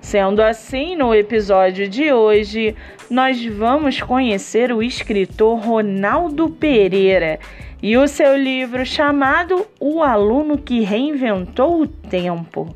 Sendo assim, no episódio de hoje, nós vamos conhecer o escritor Ronaldo Pereira e o seu livro chamado O Aluno que Reinventou o Tempo.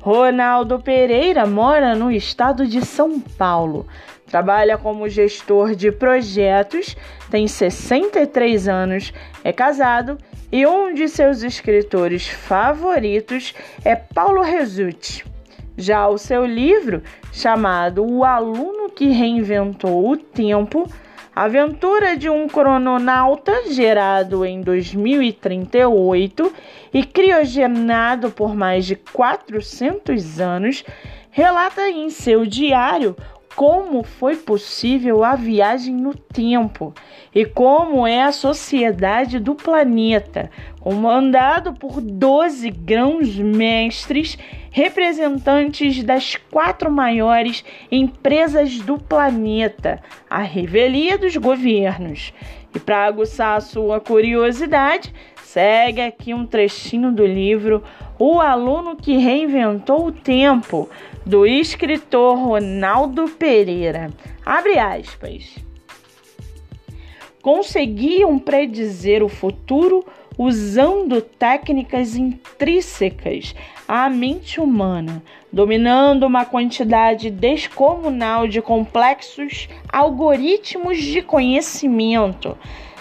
Ronaldo Pereira mora no estado de São Paulo. Trabalha como gestor de projetos, tem 63 anos, é casado e um de seus escritores favoritos é Paulo Resutti. Já o seu livro, chamado O Aluno que Reinventou o Tempo, Aventura de um crononauta gerado em 2038 e criogenado por mais de 400 anos, relata em seu diário como foi possível a viagem no tempo e como é a sociedade do planeta, comandado por 12 grãos mestres, representantes das quatro maiores empresas do planeta, a revelia dos governos. E para aguçar a sua curiosidade, segue aqui um trechinho do livro O Aluno que Reinventou o Tempo, do escritor Ronaldo Pereira. Abre aspas. Conseguiam predizer o futuro usando técnicas intrínsecas à mente humana, dominando uma quantidade descomunal de complexos algoritmos de conhecimento,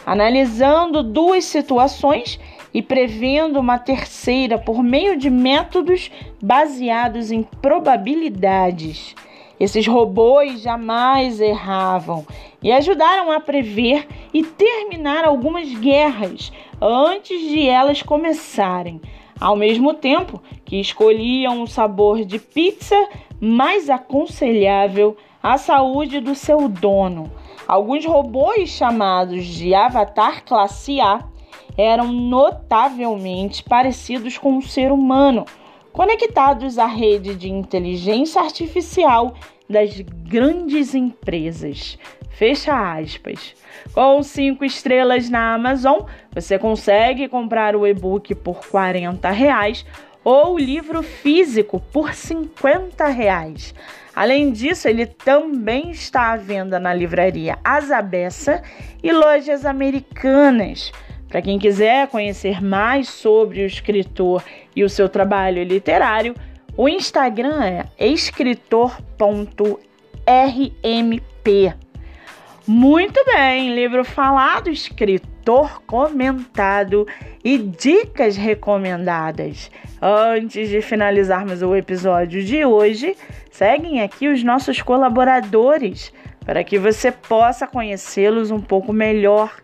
analisando duas situações e prevendo uma terceira por meio de métodos baseados em probabilidades. Esses robôs jamais erravam e ajudaram a prever e terminar algumas guerras antes de elas começarem, ao mesmo tempo que escolhiam o sabor de pizza mais aconselhável à saúde do seu dono. Alguns robôs chamados de Avatar Classe A eram notavelmente parecidos com o ser humano, conectados à rede de inteligência artificial das grandes empresas. Fecha aspas. Com cinco estrelas na Amazon, você consegue comprar o e-book por 40 reais ou o livro físico por 50 reais. Além disso, ele também está à venda na livraria Azabessa e lojas americanas. Para quem quiser conhecer mais sobre o escritor e o seu trabalho literário, o Instagram é escritor.rmp. Muito bem, livro falado, escritor comentado e dicas recomendadas. Antes de finalizarmos o episódio de hoje, seguem aqui os nossos colaboradores para que você possa conhecê-los um pouco melhor.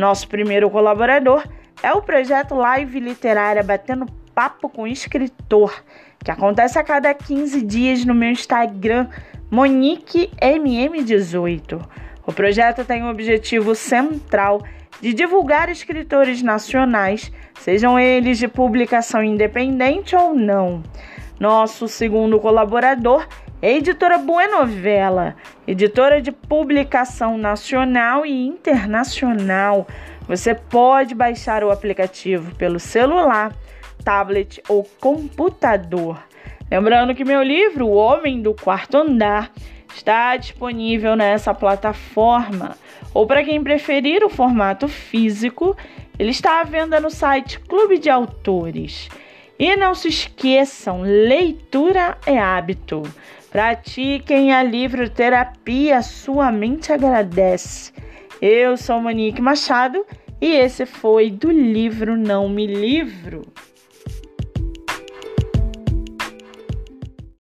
Nosso primeiro colaborador é o projeto Live Literária Batendo Papo com Escritor, que acontece a cada 15 dias no meu Instagram, MoniqueMM18. O projeto tem o objetivo central de divulgar escritores nacionais, sejam eles de publicação independente ou não. Nosso segundo colaborador editora Buenovela, editora de publicação nacional e internacional. Você pode baixar o aplicativo pelo celular, tablet ou computador. Lembrando que meu livro, O Homem do Quarto Andar, está disponível nessa plataforma. Ou para quem preferir o formato físico, ele está à venda no site Clube de Autores. E não se esqueçam, leitura é hábito. Pratiquem a livroterapia, sua mente agradece. Eu sou Monique Machado e esse foi do livro Não Me Livro.